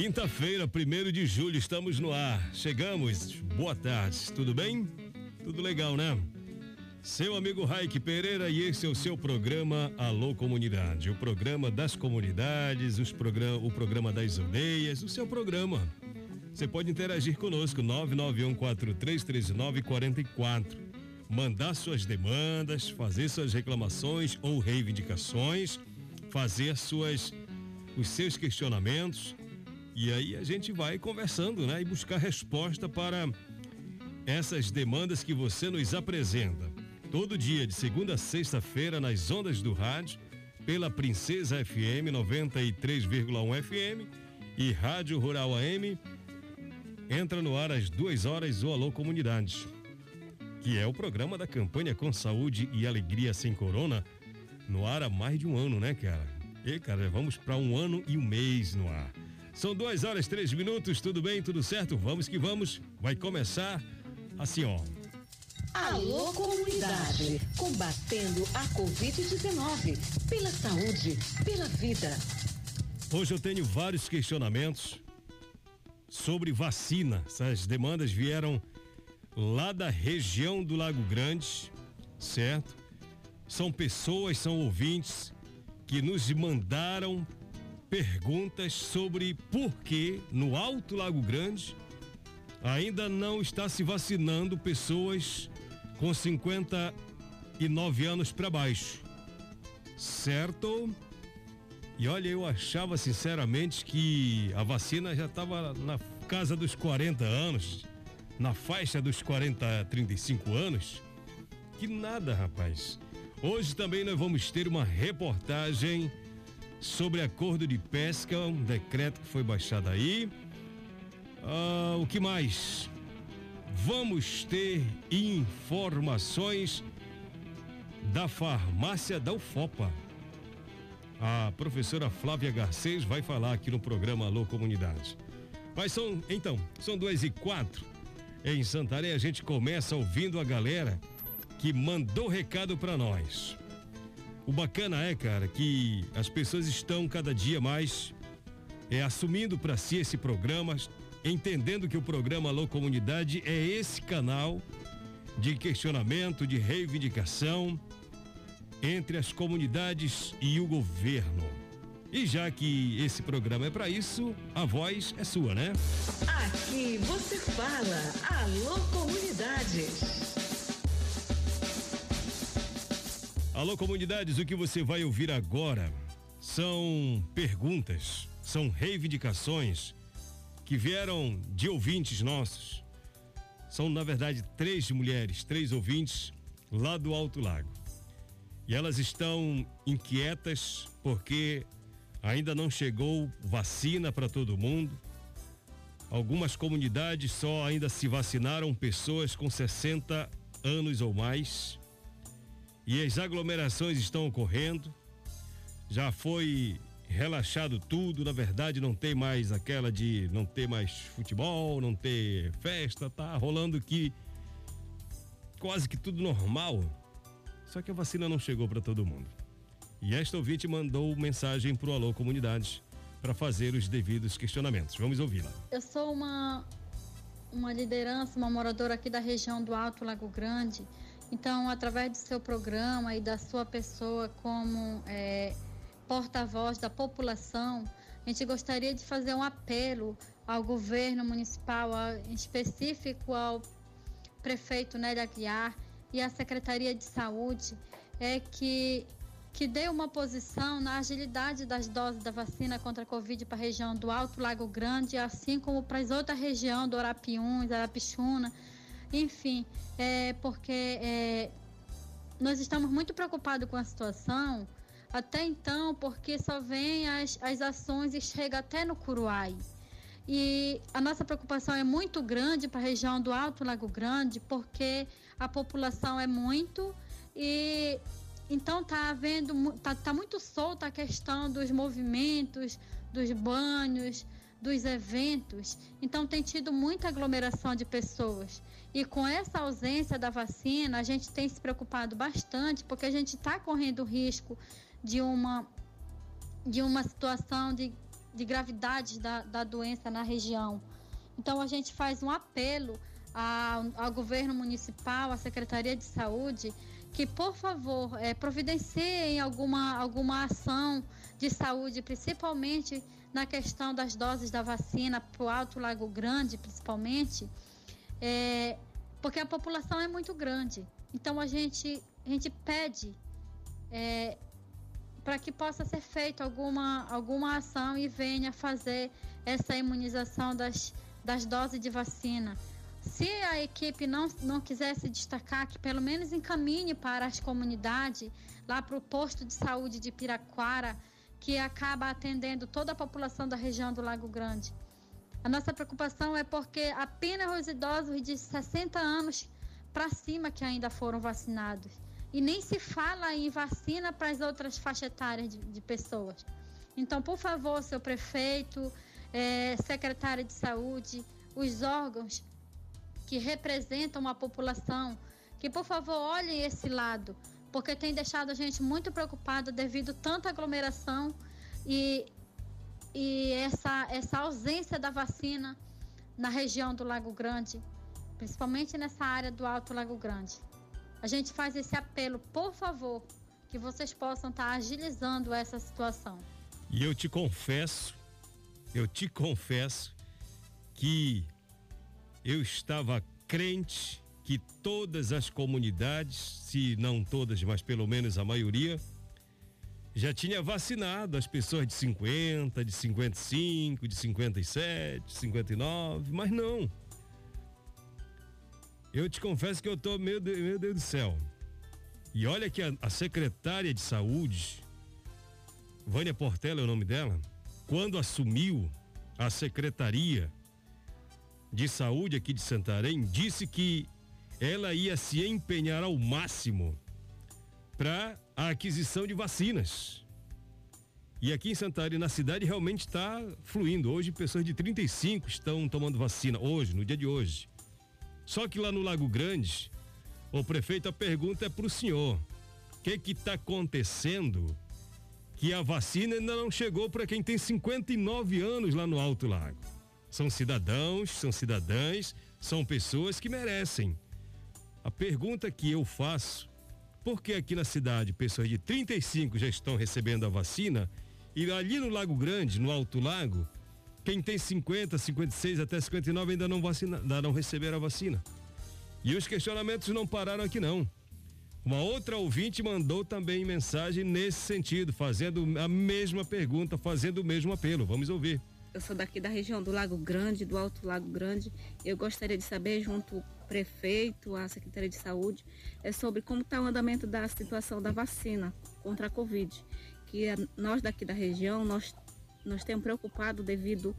Quinta-feira, 1 de julho, estamos no ar. Chegamos. Boa tarde, tudo bem? Tudo legal, né? Seu amigo Raik Pereira e esse é o seu programa Alô Comunidade, o programa das comunidades, os program o programa das aldeias, o seu programa. Você pode interagir conosco 991433944, mandar suas demandas, fazer suas reclamações ou reivindicações, fazer suas os seus questionamentos e aí a gente vai conversando, né, e buscar resposta para essas demandas que você nos apresenta. Todo dia, de segunda a sexta-feira, nas ondas do rádio, pela Princesa FM 93,1 FM e Rádio Rural AM. Entra no ar às duas horas o Alô Comunidade, que é o programa da campanha Com Saúde e Alegria Sem Corona, no ar há mais de um ano, né, cara? E, cara, vamos para um ano e um mês no ar. São duas horas, três minutos, tudo bem, tudo certo? Vamos que vamos. Vai começar assim, ó. Alô Comunidade, combatendo a Covid-19, pela saúde, pela vida. Hoje eu tenho vários questionamentos sobre vacina. Essas demandas vieram lá da região do Lago Grande, certo? São pessoas, são ouvintes que nos mandaram perguntas sobre por que no Alto Lago Grande ainda não está se vacinando pessoas com 59 anos para baixo. Certo? E olha, eu achava sinceramente que a vacina já estava na casa dos 40 anos, na faixa dos 40 a 35 anos. Que nada, rapaz. Hoje também nós vamos ter uma reportagem sobre acordo de pesca, um decreto que foi baixado aí. Ah, o que mais? vamos ter informações da farmácia da UFOPA. A professora Flávia Garcês vai falar aqui no programa Alô Comunidade. Mas são, então, são duas e quatro. Em Santarém a gente começa ouvindo a galera que mandou recado para nós. O bacana é, cara, que as pessoas estão cada dia mais é, assumindo para si esse programa, entendendo que o programa Alô Comunidade é esse canal de questionamento, de reivindicação entre as comunidades e o governo. E já que esse programa é para isso, a voz é sua, né? Aqui você fala, alô comunidades. Alô comunidades, o que você vai ouvir agora são perguntas, são reivindicações que vieram de ouvintes nossos. São, na verdade, três mulheres, três ouvintes lá do Alto Lago. E elas estão inquietas porque ainda não chegou vacina para todo mundo. Algumas comunidades só ainda se vacinaram pessoas com 60 anos ou mais. E as aglomerações estão ocorrendo. Já foi relaxado tudo, na verdade não tem mais aquela de não ter mais futebol, não ter festa, tá rolando aqui quase que tudo normal. Só que a vacina não chegou para todo mundo. E esta ouvinte mandou mensagem pro Alô Comunidade para fazer os devidos questionamentos. Vamos ouvi-la. Eu sou uma uma liderança, uma moradora aqui da região do Alto Lago Grande. Então, através do seu programa e da sua pessoa como é, porta-voz da população, a gente gostaria de fazer um apelo ao governo municipal, em específico ao prefeito Nélia Aguiar, e a Secretaria de Saúde é que que dê uma posição na agilidade das doses da vacina contra a Covid para a região do Alto Lago Grande, assim como para as outras regiões do Arapiuns, Arapixuna, enfim, é, porque é, nós estamos muito preocupados com a situação, até então, porque só vem as, as ações e chega até no Curuai. E a nossa preocupação é muito grande para a região do Alto Lago Grande, porque a população é muito e então tá havendo tá, tá muito solta a questão dos movimentos, dos banhos, dos eventos. Então tem tido muita aglomeração de pessoas. E com essa ausência da vacina, a gente tem se preocupado bastante, porque a gente está correndo risco de uma, de uma situação de, de gravidade da, da doença na região. Então a gente faz um apelo ao, ao governo municipal, à Secretaria de Saúde, que, por favor, é, providenciem alguma, alguma ação de saúde, principalmente na questão das doses da vacina para o Alto Lago Grande, principalmente, é, porque a população é muito grande. Então a gente, a gente pede é, para que possa ser feita alguma, alguma ação e venha fazer essa imunização das, das doses de vacina. Se a equipe não, não quiser se destacar, que pelo menos encaminhe para as comunidades, lá para o posto de saúde de Piraquara, que acaba atendendo toda a população da região do Lago Grande. A nossa preocupação é porque apenas os idosos de 60 anos para cima que ainda foram vacinados. E nem se fala em vacina para as outras faixas etárias de, de pessoas. Então, por favor, seu prefeito, é, secretário de saúde, os órgãos que representam a população, que por favor olhem esse lado, porque tem deixado a gente muito preocupada devido tanta aglomeração e, e essa, essa ausência da vacina na região do Lago Grande, principalmente nessa área do Alto Lago Grande. A gente faz esse apelo, por favor, que vocês possam estar agilizando essa situação. E eu te confesso, eu te confesso que eu estava crente que todas as comunidades, se não todas, mas pelo menos a maioria, já tinha vacinado as pessoas de 50, de 55, de 57, 59, mas não. Eu te confesso que eu tô, meu Deus, meu Deus do céu. E olha que a, a secretária de saúde, Vânia Portela é o nome dela, quando assumiu a secretaria, de Saúde aqui de Santarém disse que ela ia se empenhar ao máximo para a aquisição de vacinas. E aqui em Santarém, na cidade, realmente está fluindo. Hoje, pessoas de 35 estão tomando vacina, hoje, no dia de hoje. Só que lá no Lago Grande, o prefeito, a pergunta é para o senhor: o que está acontecendo que a vacina ainda não chegou para quem tem 59 anos lá no Alto Lago? São cidadãos, são cidadãs, são pessoas que merecem. A pergunta que eu faço, por que aqui na cidade pessoas de 35 já estão recebendo a vacina e ali no Lago Grande, no Alto Lago, quem tem 50, 56 até 59 ainda não vacina, ainda não receberam a vacina. E os questionamentos não pararam aqui não. Uma outra ouvinte mandou também mensagem nesse sentido, fazendo a mesma pergunta, fazendo o mesmo apelo. Vamos ouvir eu sou daqui da região do Lago Grande, do Alto Lago Grande. Eu gostaria de saber, junto prefeito, à Secretaria de Saúde, é sobre como está o andamento da situação da vacina contra a Covid. Que nós daqui da região, nós, nós temos preocupado devido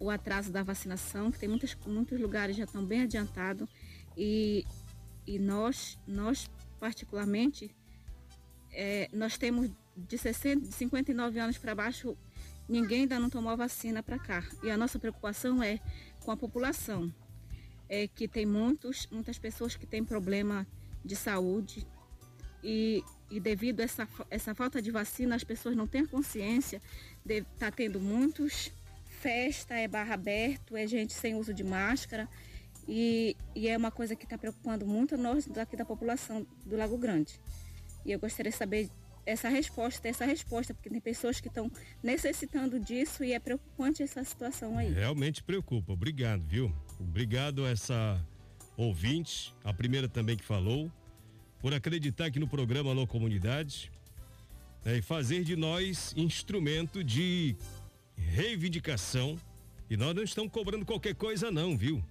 ao atraso da vacinação, que tem muitos, muitos lugares já estão bem adiantados. E, e nós, nós particularmente, é, nós temos de, 60, de 59 anos para baixo ninguém ainda não tomou a vacina para cá. E a nossa preocupação é com a população, é que tem muitos, muitas pessoas que têm problema de saúde e, e devido a essa, essa falta de vacina, as pessoas não têm consciência de tá tendo muitos festa, é barra aberto, é gente sem uso de máscara e, e é uma coisa que está preocupando muito nós daqui da população do Lago Grande. E eu gostaria de saber essa resposta, essa resposta, porque tem pessoas que estão necessitando disso e é preocupante essa situação aí. Realmente preocupa. Obrigado, viu? Obrigado a essa ouvinte, a primeira também que falou. por acreditar aqui no programa Alô Comunidade né, e fazer de nós instrumento de reivindicação. E nós não estamos cobrando qualquer coisa, não, viu?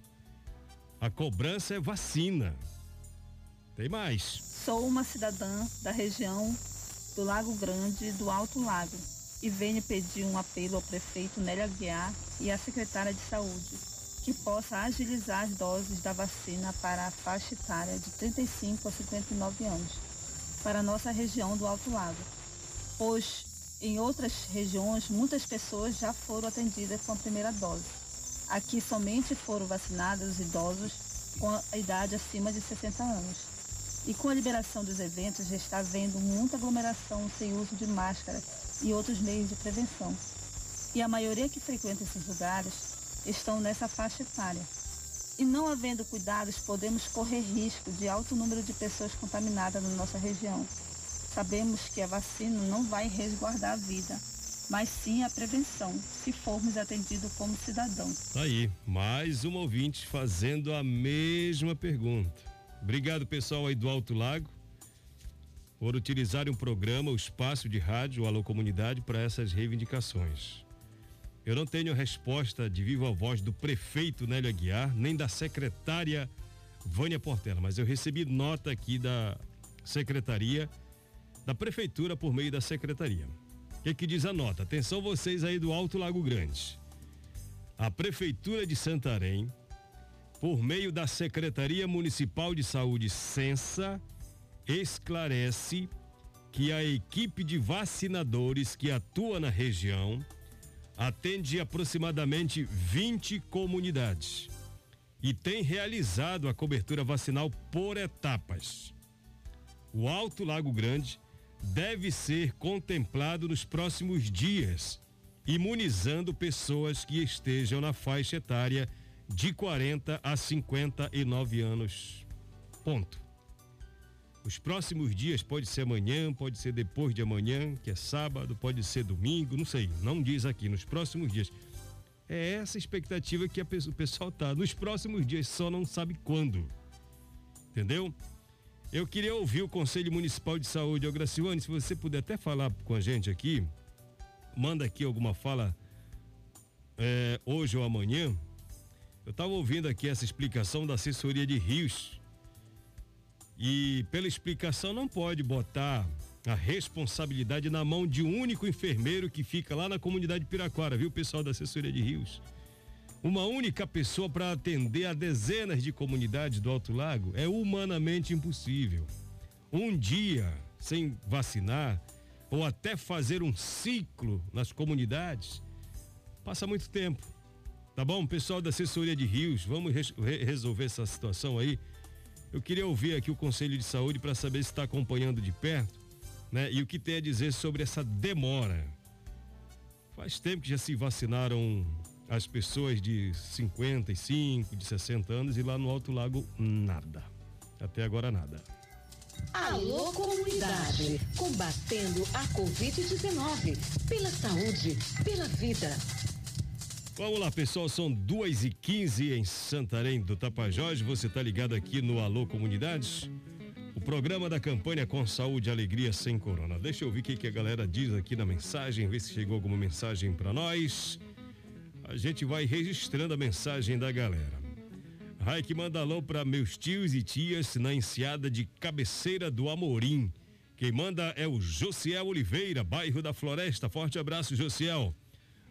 A cobrança é vacina. Tem mais. Sou uma cidadã da região do Lago Grande do Alto Lago e venho pedir um apelo ao prefeito Nélio Aguiar e à secretária de Saúde que possa agilizar as doses da vacina para a faixa etária de 35 a 59 anos para a nossa região do Alto Lago, pois em outras regiões muitas pessoas já foram atendidas com a primeira dose. Aqui somente foram vacinados os idosos com a idade acima de 60 anos. E com a liberação dos eventos já está havendo muita aglomeração sem uso de máscara e outros meios de prevenção. E a maioria que frequenta esses lugares estão nessa faixa etária. E não havendo cuidados, podemos correr risco de alto número de pessoas contaminadas na nossa região. Sabemos que a vacina não vai resguardar a vida, mas sim a prevenção, se formos atendidos como cidadãos. Tá aí, mais um ouvinte fazendo a mesma pergunta. Obrigado, pessoal aí do Alto Lago, por utilizarem o programa, o espaço de rádio, Alô Comunidade, para essas reivindicações. Eu não tenho resposta de viva voz do prefeito Nélio Aguiar, nem da secretária Vânia Portela, mas eu recebi nota aqui da secretaria, da prefeitura por meio da secretaria. O que, que diz a nota? Atenção vocês aí do Alto Lago Grande. A prefeitura de Santarém por meio da Secretaria Municipal de Saúde Sensa, esclarece que a equipe de vacinadores que atua na região atende aproximadamente 20 comunidades e tem realizado a cobertura vacinal por etapas. O Alto Lago Grande deve ser contemplado nos próximos dias, imunizando pessoas que estejam na faixa etária de 40 a 59 anos. Ponto. Os próximos dias pode ser amanhã, pode ser depois de amanhã, que é sábado, pode ser domingo, não sei, não diz aqui, nos próximos dias. É essa expectativa que o pessoal tá. Nos próximos dias, só não sabe quando. Entendeu? Eu queria ouvir o Conselho Municipal de Saúde. Graciane, se você puder até falar com a gente aqui, manda aqui alguma fala é, hoje ou amanhã, eu estava ouvindo aqui essa explicação da assessoria de rios. E pela explicação não pode botar a responsabilidade na mão de um único enfermeiro que fica lá na comunidade Piraquara, viu, pessoal da assessoria de rios? Uma única pessoa para atender a dezenas de comunidades do Alto Lago é humanamente impossível. Um dia sem vacinar ou até fazer um ciclo nas comunidades passa muito tempo. Tá bom, pessoal da assessoria de rios, vamos re resolver essa situação aí. Eu queria ouvir aqui o Conselho de Saúde para saber se está acompanhando de perto, né? E o que tem a dizer sobre essa demora. Faz tempo que já se vacinaram as pessoas de 55, de 60 anos e lá no Alto Lago nada. Até agora nada. Alô comunidade, combatendo a Covid-19, pela saúde, pela vida. Vamos lá, pessoal, são duas e quinze em Santarém do Tapajós. Você está ligado aqui no Alô Comunidades? O programa da campanha com saúde alegria sem corona. Deixa eu ver o que, que a galera diz aqui na mensagem, ver se chegou alguma mensagem para nós. A gente vai registrando a mensagem da galera. Raik manda alô para meus tios e tias na enseada de Cabeceira do Amorim. Quem manda é o Josiel Oliveira, bairro da Floresta. Forte abraço, Josiel.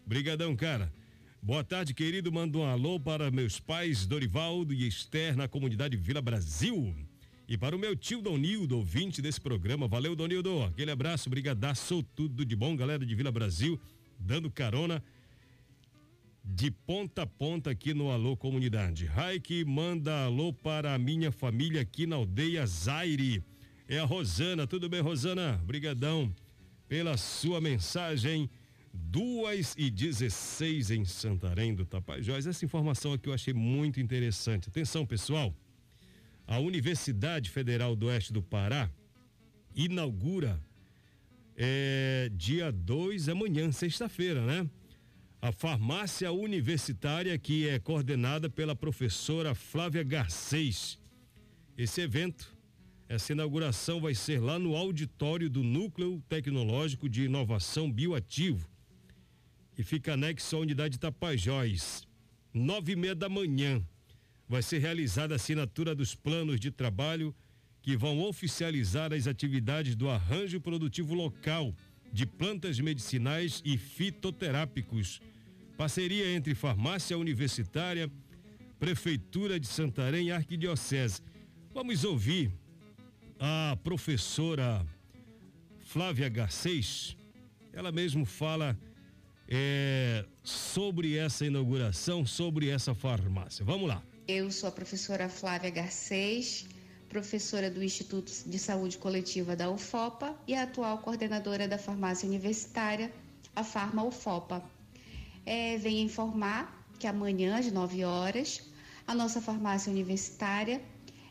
Brigadão, cara. Boa tarde, querido. Mando um alô para meus pais, Dorivaldo e Esther, na comunidade Vila Brasil. E para o meu tio Donildo, ouvinte desse programa. Valeu, Donildo. Aquele abraço, brigadaço, tudo de bom, galera de Vila Brasil, dando carona de ponta a ponta aqui no Alô Comunidade. Raik manda alô para a minha família aqui na aldeia Zaire. É a Rosana. Tudo bem, Rosana? Brigadão pela sua mensagem. Duas e 16 em Santarém do Tapajós. Essa informação aqui eu achei muito interessante. Atenção, pessoal. A Universidade Federal do Oeste do Pará inaugura é, dia 2 amanhã, sexta-feira, né? A farmácia universitária que é coordenada pela professora Flávia Garcês. Esse evento Essa inauguração vai ser lá no auditório do Núcleo Tecnológico de Inovação Bioativo e fica anexo à unidade Tapajós. Nove e meia da manhã vai ser realizada a assinatura dos planos de trabalho que vão oficializar as atividades do arranjo produtivo local de plantas medicinais e fitoterápicos. Parceria entre farmácia universitária, Prefeitura de Santarém e Arquidiocese. Vamos ouvir a professora Flávia Garcês. Ela mesmo fala é, sobre essa inauguração, sobre essa farmácia. Vamos lá. Eu sou a professora Flávia Garcês, professora do Instituto de Saúde Coletiva da UFOPA e atual coordenadora da farmácia universitária, a Farma UFOPA. É, venho informar que amanhã, às 9 horas, a nossa farmácia universitária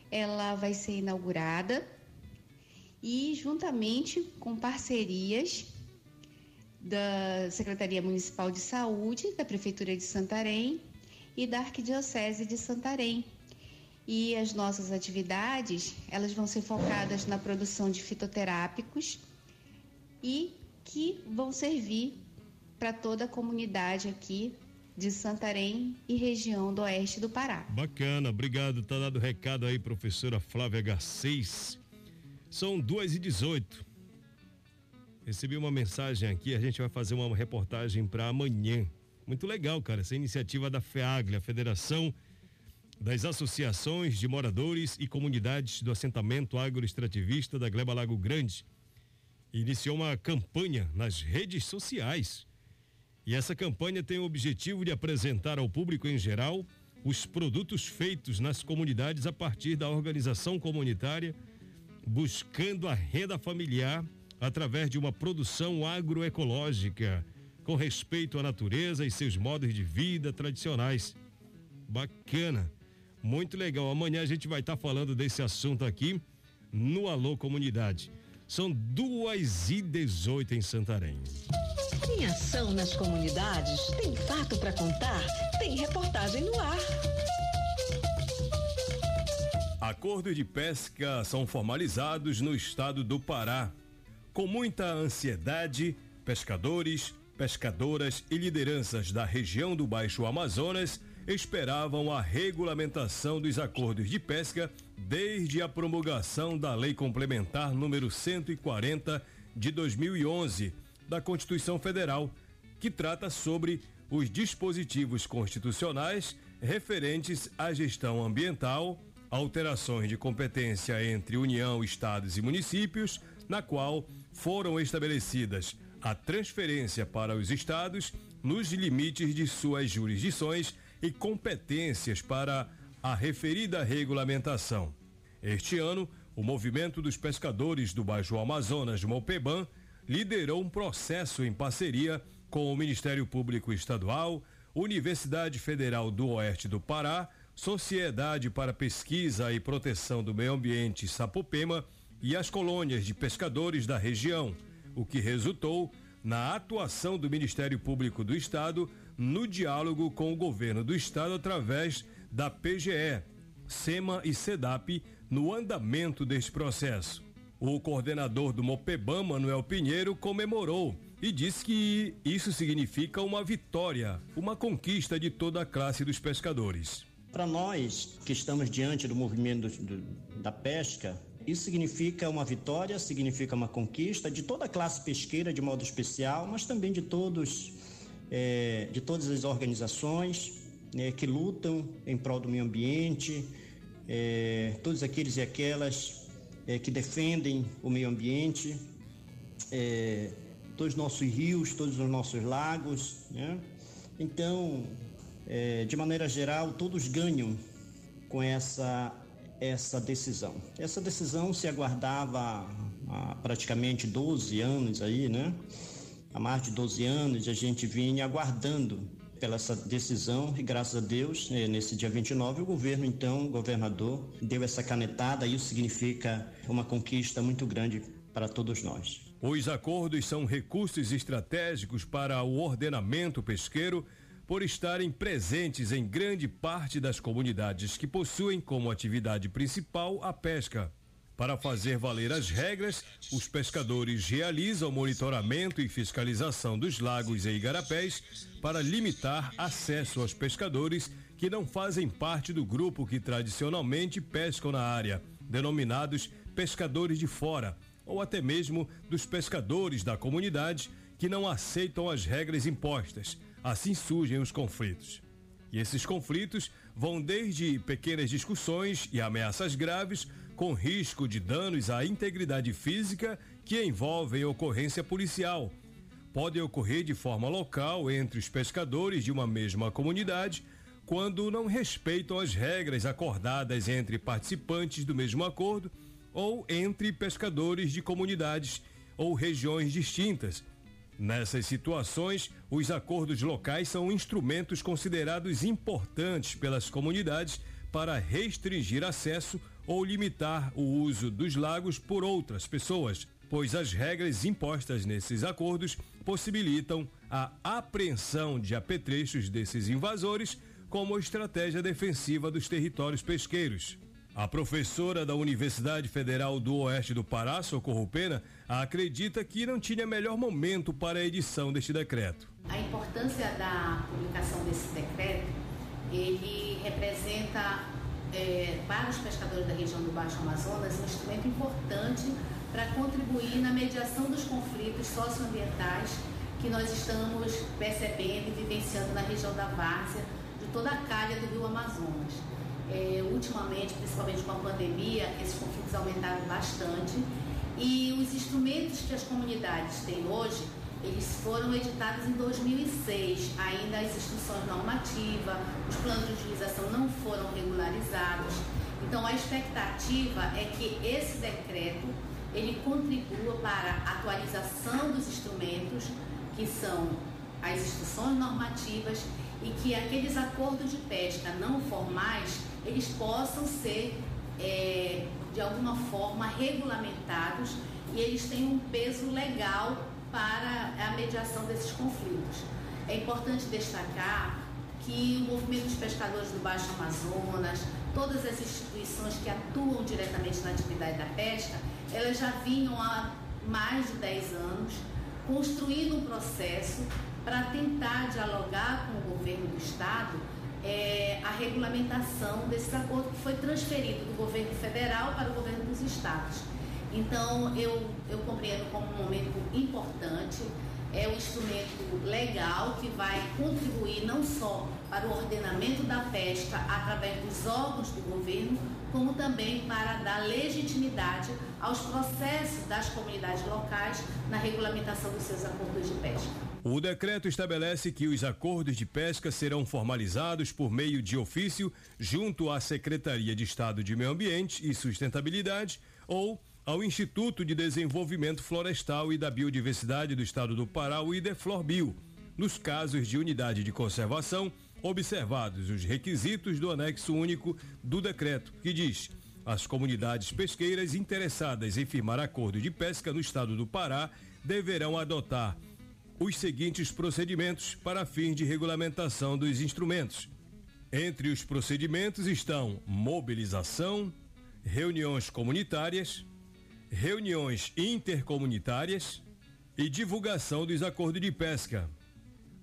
ela vai ser inaugurada e juntamente com parcerias da Secretaria Municipal de Saúde, da Prefeitura de Santarém e da Arquidiocese de Santarém. E as nossas atividades, elas vão ser focadas na produção de fitoterápicos e que vão servir para toda a comunidade aqui de Santarém e região do oeste do Pará. Bacana, obrigado. Tá dado recado aí, professora Flávia Garcês. São duas e dezoito. Recebi uma mensagem aqui, a gente vai fazer uma reportagem para amanhã. Muito legal, cara, essa iniciativa da FEAGLE, a Federação das Associações de Moradores e Comunidades do Assentamento Agroextrativista da Gleba Lago Grande. Iniciou uma campanha nas redes sociais e essa campanha tem o objetivo de apresentar ao público em geral os produtos feitos nas comunidades a partir da organização comunitária, buscando a renda familiar através de uma produção agroecológica, com respeito à natureza e seus modos de vida tradicionais. Bacana, muito legal. Amanhã a gente vai estar tá falando desse assunto aqui no Alô Comunidade. São duas e dezoito em Santarém. Tem ação nas comunidades? Tem fato para contar? Tem reportagem no ar. Acordos de pesca são formalizados no estado do Pará. Com muita ansiedade, pescadores, pescadoras e lideranças da região do Baixo Amazonas esperavam a regulamentação dos acordos de pesca desde a promulgação da Lei Complementar número 140 de 2011 da Constituição Federal, que trata sobre os dispositivos constitucionais referentes à gestão ambiental, alterações de competência entre União, estados e municípios, na qual foram estabelecidas a transferência para os estados nos limites de suas jurisdições e competências para a referida regulamentação. Este ano, o movimento dos pescadores do Baixo Amazonas, Mopeban, liderou um processo em parceria com o Ministério Público Estadual, Universidade Federal do Oeste do Pará, Sociedade para Pesquisa e Proteção do Meio Ambiente Sapopema e as colônias de pescadores da região, o que resultou na atuação do Ministério Público do Estado no diálogo com o governo do estado através da PGE, SEMA e SEDAP no andamento deste processo. O coordenador do Mopeban, Manuel Pinheiro, comemorou e disse que isso significa uma vitória, uma conquista de toda a classe dos pescadores. Para nós que estamos diante do movimento do, da pesca, isso significa uma vitória, significa uma conquista de toda a classe pesqueira de modo especial, mas também de todos, é, de todas as organizações né, que lutam em prol do meio ambiente, é, todos aqueles e aquelas é, que defendem o meio ambiente, é, todos os nossos rios, todos os nossos lagos. Né? Então, é, de maneira geral, todos ganham com essa, essa decisão. Essa decisão se aguardava há praticamente 12 anos aí, né? Há mais de 12 anos a gente vinha aguardando pela essa decisão e graças a Deus, né, nesse dia 29, o governo, então, o governador, deu essa canetada e isso significa uma conquista muito grande para todos nós. Os acordos são recursos estratégicos para o ordenamento pesqueiro por estarem presentes em grande parte das comunidades que possuem como atividade principal a pesca. Para fazer valer as regras, os pescadores realizam monitoramento e fiscalização dos lagos e igarapés para limitar acesso aos pescadores que não fazem parte do grupo que tradicionalmente pescam na área, denominados pescadores de fora, ou até mesmo dos pescadores da comunidade que não aceitam as regras impostas. Assim surgem os conflitos. E esses conflitos vão desde pequenas discussões e ameaças graves, com risco de danos à integridade física que envolvem ocorrência policial. Podem ocorrer de forma local entre os pescadores de uma mesma comunidade, quando não respeitam as regras acordadas entre participantes do mesmo acordo ou entre pescadores de comunidades ou regiões distintas. Nessas situações, os acordos locais são instrumentos considerados importantes pelas comunidades para restringir acesso ou limitar o uso dos lagos por outras pessoas, pois as regras impostas nesses acordos possibilitam a apreensão de apetrechos desses invasores como estratégia defensiva dos territórios pesqueiros. A professora da Universidade Federal do Oeste do Pará, Socorro Pena, acredita que não tinha melhor momento para a edição deste decreto. A importância da publicação desse decreto, ele representa é, para os pescadores da região do Baixo Amazonas um instrumento importante para contribuir na mediação dos conflitos socioambientais que nós estamos percebendo e vivenciando na região da Várzea, de toda a calha do rio Amazonas. É, ultimamente, principalmente com a pandemia, esses conflitos aumentaram bastante e os instrumentos que as comunidades têm hoje, eles foram editados em 2006. Ainda as instruções normativas, os planos de utilização não foram regularizados. Então, a expectativa é que esse decreto ele contribua para a atualização dos instrumentos, que são as instruções normativas, e que aqueles acordos de pesca não formais eles possam ser é, de alguma forma regulamentados e eles têm um peso legal para a mediação desses conflitos. É importante destacar que o movimento dos pescadores do Baixo Amazonas, todas as instituições que atuam diretamente na atividade da pesca, elas já vinham há mais de 10 anos construindo um processo para tentar dialogar com o governo do Estado é, a regulamentação desse acordo que foi transferido do governo federal para o governo dos estados. Então, eu, eu compreendo como um momento importante, é um instrumento legal que vai contribuir não só para o ordenamento da pesca através dos órgãos do governo, como também para dar legitimidade aos processos das comunidades locais na regulamentação dos seus acordos de pesca. O decreto estabelece que os acordos de pesca serão formalizados por meio de ofício junto à Secretaria de Estado de Meio Ambiente e Sustentabilidade ou ao Instituto de Desenvolvimento Florestal e da Biodiversidade do Estado do Pará, o IDEFLORBIO, nos casos de unidade de conservação, observados os requisitos do anexo único do decreto, que diz: as comunidades pesqueiras interessadas em firmar acordo de pesca no estado do Pará deverão adotar os seguintes procedimentos para fins de regulamentação dos instrumentos. Entre os procedimentos estão mobilização, reuniões comunitárias, reuniões intercomunitárias e divulgação dos acordos de pesca.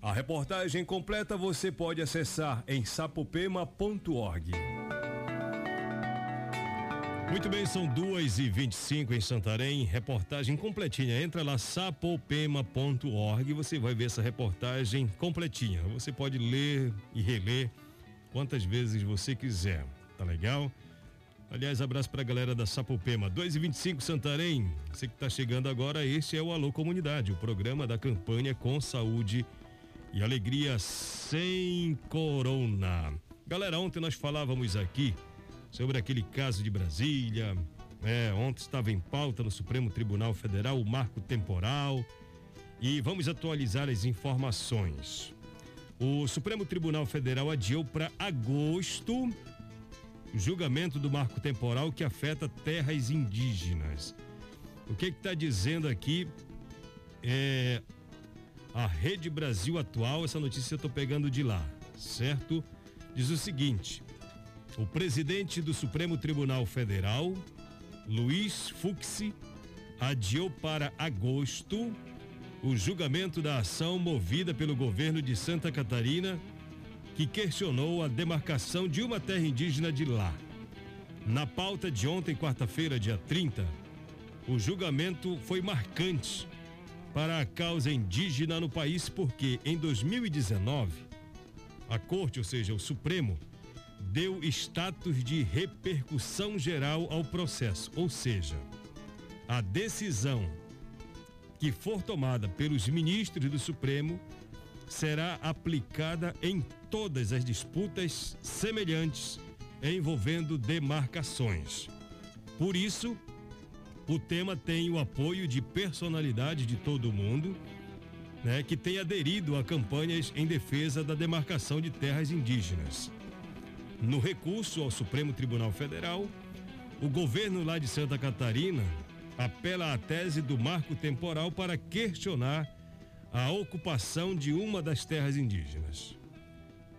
A reportagem completa você pode acessar em sapopema.org. Muito bem, são duas e vinte e cinco em Santarém, reportagem completinha. Entra lá sapopema.org, você vai ver essa reportagem completinha. Você pode ler e reler quantas vezes você quiser, tá legal? Aliás, abraço para a galera da Sapopema, 2 e 25 Santarém. Você que está chegando agora, este é o Alô Comunidade, o programa da campanha com saúde e alegria sem corona. Galera, ontem nós falávamos aqui sobre aquele caso de Brasília. É, ontem estava em pauta no Supremo Tribunal Federal o marco temporal. E vamos atualizar as informações. O Supremo Tribunal Federal adiou para agosto o julgamento do marco temporal que afeta terras indígenas. O que está dizendo aqui é a Rede Brasil Atual, essa notícia eu estou pegando de lá, certo? Diz o seguinte: o presidente do Supremo Tribunal Federal, Luiz Fuxi adiou para agosto o julgamento da ação movida pelo governo de Santa Catarina, que questionou a demarcação de uma terra indígena de lá. Na pauta de ontem, quarta-feira, dia 30, o julgamento foi marcante para a causa indígena no país porque em 2019 a Corte, ou seja, o Supremo, deu status de repercussão geral ao processo, ou seja, a decisão que for tomada pelos ministros do Supremo será aplicada em todas as disputas semelhantes envolvendo demarcações. Por isso, o tema tem o apoio de personalidades de todo mundo, né, que tem aderido a campanhas em defesa da demarcação de terras indígenas. No recurso ao Supremo Tribunal Federal, o governo lá de Santa Catarina apela à tese do marco temporal para questionar a ocupação de uma das terras indígenas.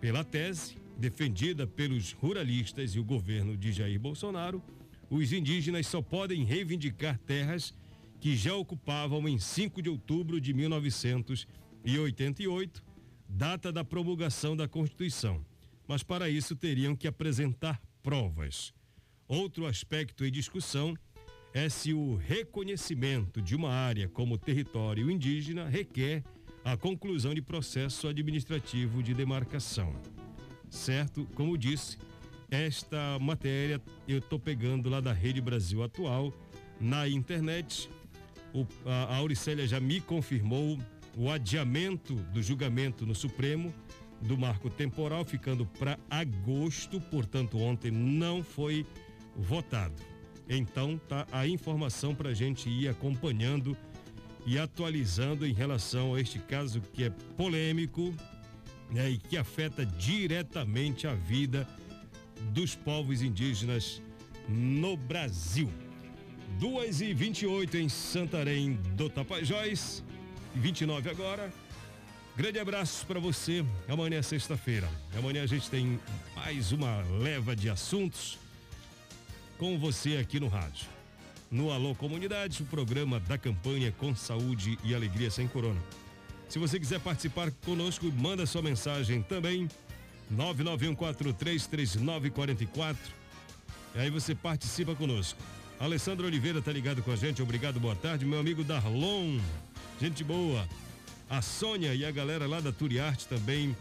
Pela tese, defendida pelos ruralistas e o governo de Jair Bolsonaro, os indígenas só podem reivindicar terras que já ocupavam em 5 de outubro de 1988, data da promulgação da Constituição. Mas para isso teriam que apresentar provas. Outro aspecto em discussão é se o reconhecimento de uma área como território indígena requer a conclusão de processo administrativo de demarcação. Certo? Como disse, esta matéria eu estou pegando lá da Rede Brasil Atual na internet. O, a, Auricélia já me confirmou o adiamento do julgamento no Supremo do marco temporal, ficando para agosto, portanto, ontem não foi votado. Então, tá a informação para a gente ir acompanhando e atualizando em relação a este caso que é polêmico né, e que afeta diretamente a vida dos povos indígenas no Brasil. 2 e 28 em Santarém do Tapajós, 29 agora. Grande abraço para você. Amanhã é sexta-feira. Amanhã a gente tem mais uma leva de assuntos com você aqui no rádio. No Alô Comunidade, o programa da campanha Com Saúde e Alegria Sem Corona. Se você quiser participar conosco, manda sua mensagem também 991433944. E aí você participa conosco. Alessandro Oliveira tá ligado com a gente, obrigado, boa tarde. Meu amigo Darlon, gente boa. A Sônia e a galera lá da Turiarte também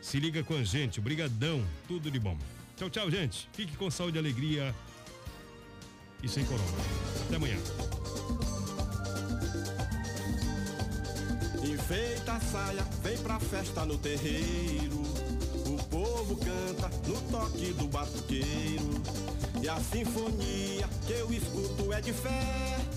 se liga com a gente, obrigadão, tudo de bom. Tchau, tchau, gente. Fique com saúde e alegria e sem corona. Até amanhã. Enfeita a saia, vem pra festa no terreiro. O povo canta no toque do batuqueiro. E a sinfonia que eu escuto é de fé.